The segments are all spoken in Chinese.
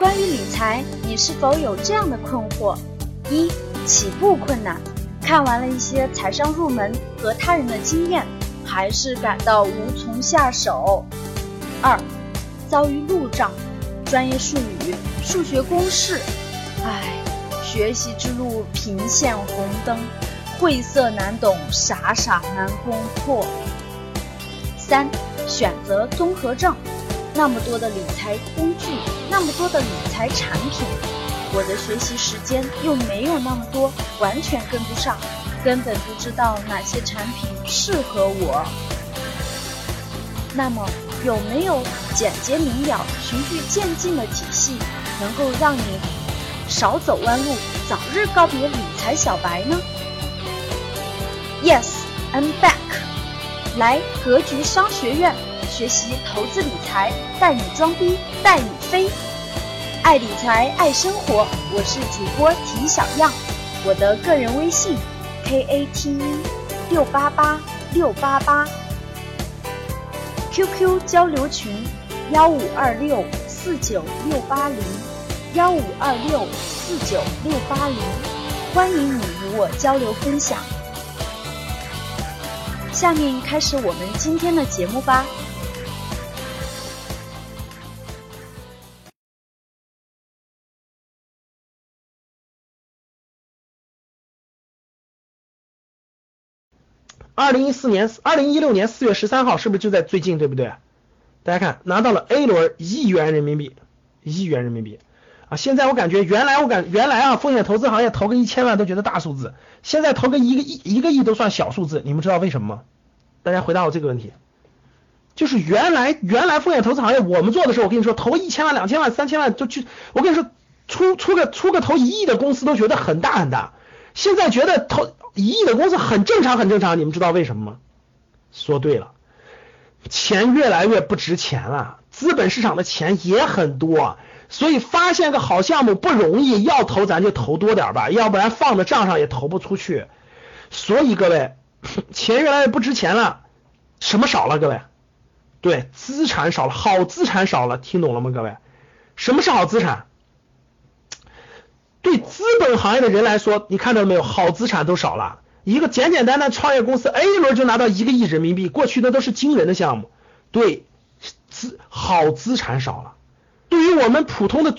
关于理财，你是否有这样的困惑？一、起步困难，看完了一些财商入门和他人的经验，还是感到无从下手。二、遭遇路障，专业术语、数学公式，唉，学习之路频现红灯，晦涩难懂，傻傻难攻破。三、选择综合症。那么多的理财工具，那么多的理财产品，我的学习时间又没有那么多，完全跟不上，根本不知道哪些产品适合我。那么，有没有简洁明了、循序渐进的体系，能够让你少走弯路，早日告别理财小白呢？Yes, I'm back。来格局商学院。学习投资理财，带你装逼带你飞，爱理财爱生活，我是主播提小样，我的个人微信 k a t e 六八八六八八，QQ 交流群幺五二六四九六八零幺五二六四九六八零，欢迎你与我交流分享。下面开始我们今天的节目吧。二零一四年，二零一六年四月十三号，是不是就在最近，对不对？大家看，拿到了 A 轮一亿元人民币，一亿元人民币啊！现在我感觉，原来我感原来啊，风险投资行业投个一千万都觉得大数字，现在投个一个亿一个亿都算小数字，你们知道为什么吗？大家回答我这个问题，就是原来原来风险投资行业我们做的时候，我跟你说，投一千万、两千万、三千万就去，我跟你说，出出个出个投一亿的公司都觉得很大很大，现在觉得投。一亿的公司很正常，很正常。你们知道为什么吗？说对了，钱越来越不值钱了，资本市场的钱也很多，所以发现个好项目不容易，要投咱就投多点吧，要不然放在账上也投不出去。所以各位，钱越来越不值钱了，什么少了？各位，对，资产少了，好资产少了，听懂了吗？各位，什么是好资产？对资本行业的人来说，你看到没有？好资产都少了。一个简简单单创业公司 A 轮就拿到一个亿人民币，过去的都是惊人的项目。对资好资产少了。我们普通的，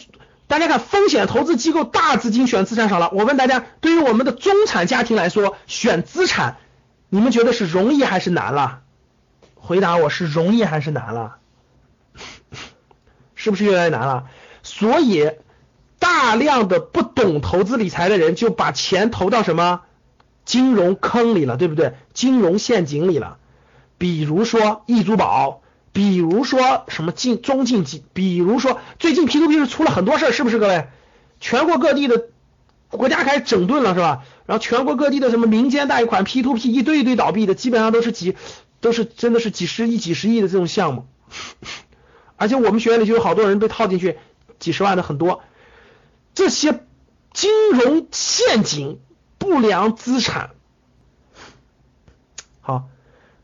大家看风险投资机构大资金选资产少了。我问大家，对于我们的中产家庭来说，选资产，你们觉得是容易还是难了？回答我是容易还是难了？是不是越来越难了？所以。大量的不懂投资理财的人就把钱投到什么金融坑里了，对不对？金融陷阱里了。比如说易租宝，比如说什么进中进几，比如说最近 P to P 是出了很多事儿，是不是各位？全国各地的国家开始整顿了，是吧？然后全国各地的什么民间贷款 P to P 一堆一堆倒闭的，基本上都是几都是真的是几十亿几十亿的这种项目，而且我们学院里就有好多人被套进去几十万的很多。这些金融陷阱、不良资产，好，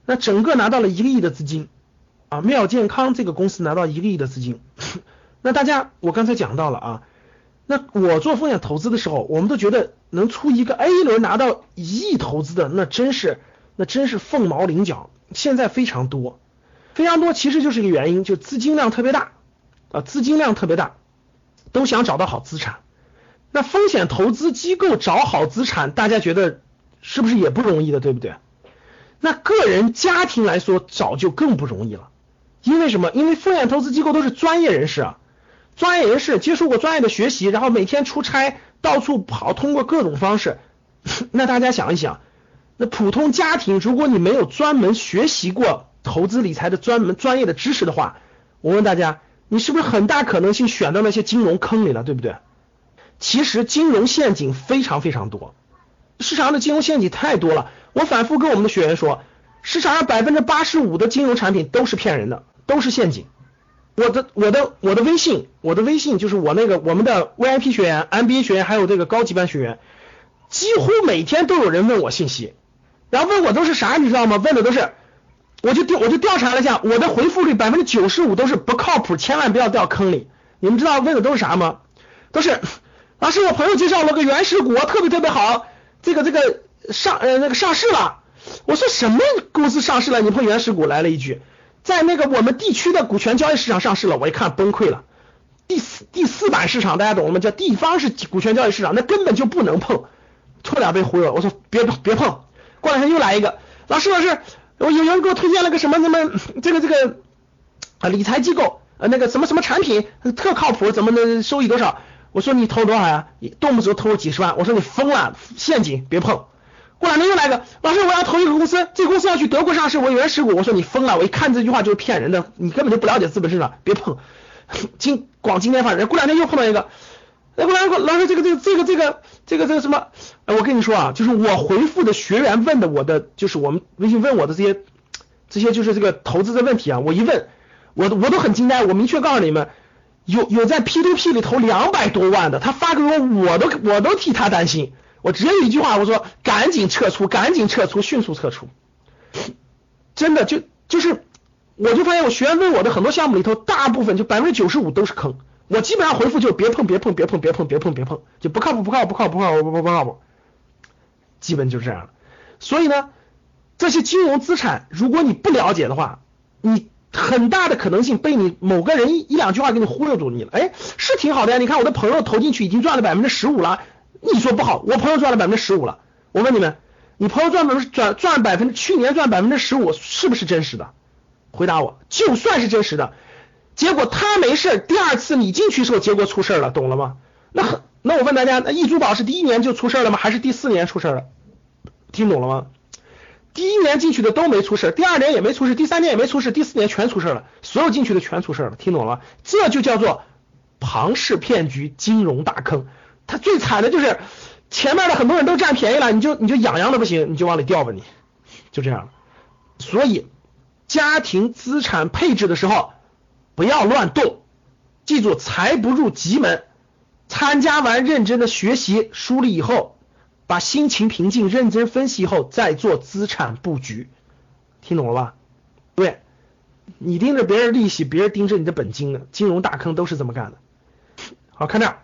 那整个拿到了一个亿的资金啊，妙健康这个公司拿到一个亿的资金，那大家我刚才讲到了啊，那我做风险投资的时候，我们都觉得能出一个 A 轮拿到一亿投资的，那真是那真是凤毛麟角。现在非常多，非常多，其实就是一个原因，就资金量特别大啊，资金量特别大。都想找到好资产，那风险投资机构找好资产，大家觉得是不是也不容易的，对不对？那个人家庭来说，找就更不容易了。因为什么？因为风险投资机构都是专业人士啊，专业人士接受过专业的学习，然后每天出差到处跑，通过各种方式。那大家想一想，那普通家庭，如果你没有专门学习过投资理财的专门专业的知识的话，我问大家。你是不是很大可能性选到那些金融坑里了，对不对？其实金融陷阱非常非常多，市场的金融陷阱太多了。我反复跟我们的学员说，市场上百分之八十五的金融产品都是骗人的，都是陷阱。我的我的我的微信，我的微信就是我那个我们的 VIP 学员、MBA 学员，还有这个高级班学员，几乎每天都有人问我信息，然后问我都是啥，你知道吗？问的都是。我就调我就调查了一下，我的回复率百分之九十五都是不靠谱，千万不要掉坑里。你们知道问的都是啥吗？都是老师，我朋友介绍了个原始股，特别特别好，这个这个上呃那个上市了。我说什么公司上市了？你碰原始股来了一句，在那个我们地区的股权交易市场上市了。我一看崩溃了。第四第四版市场大家懂了吗？叫地方是股权交易市场，那根本就不能碰。错点被忽悠，我说别别碰。过两天又来一个，老师老师，我有人给我推荐了个什么什么这个这个啊理财机构呃那个什么什么产品特靠谱，怎么能收益多少？我说你投多少呀？动不动投几十万，我说你疯了，陷阱别碰。过两天又来个，老师我要投一个公司，这公司要去德国上市，我原始股，我说你疯了，我一看这句话就是骗人的，你根本就不了解资本市场，别碰。今广今天发人，过两天又碰到一个，哎过两天老师这个这个这个这个这个这个什么？哎我跟你说啊，就是我回复的学员问的我的，就是我们微信问我的这些这些就是这个投资的问题啊，我一问，我我都很惊呆，我明确告诉你们，有有在 P to P 里投两百多万的，他发给我，我都我都替他担心。我直接一句话，我说赶紧撤出，赶紧撤出，迅速撤出。真的就就是，我就发现我学员问我的很多项目里头，大部分就百分之九十五都是坑。我基本上回复就别碰，别碰，别碰，别碰，别碰，别碰，就不靠谱，不靠谱，不靠谱，不靠谱，不不不靠谱。基本就是这样所以呢，这些金融资产，如果你不了解的话，你很大的可能性被你某个人一一两句话给你忽悠住你了。哎，是挺好的呀，你看我的朋友投进去已经赚了百分之十五了。你说不好，我朋友赚了百分之十五了。我问你们，你朋友赚百分之赚赚百分之去年赚百分之十五，是不是真实的？回答我，就算是真实的，结果他没事，第二次你进去时候，结果出事了，懂了吗？那那我问大家，那易珠宝是第一年就出事了吗？还是第四年出事了？听懂了吗？第一年进去的都没出事，第二年也没出事，第三年也没出事，第四年全出事了，所有进去的全出事了，听懂了吗？这就叫做庞氏骗局，金融大坑。他最惨的就是前面的很多人都占便宜了，你就你就痒痒的不行，你就往里掉吧，你就这样。所以家庭资产配置的时候不要乱动，记住财不入急门。参加完认真的学习梳理以后，把心情平静，认真分析以后再做资产布局，听懂了吧？对，你盯着别人利息，别人盯着你的本金呢，金融大坑都是这么干的。好看这儿。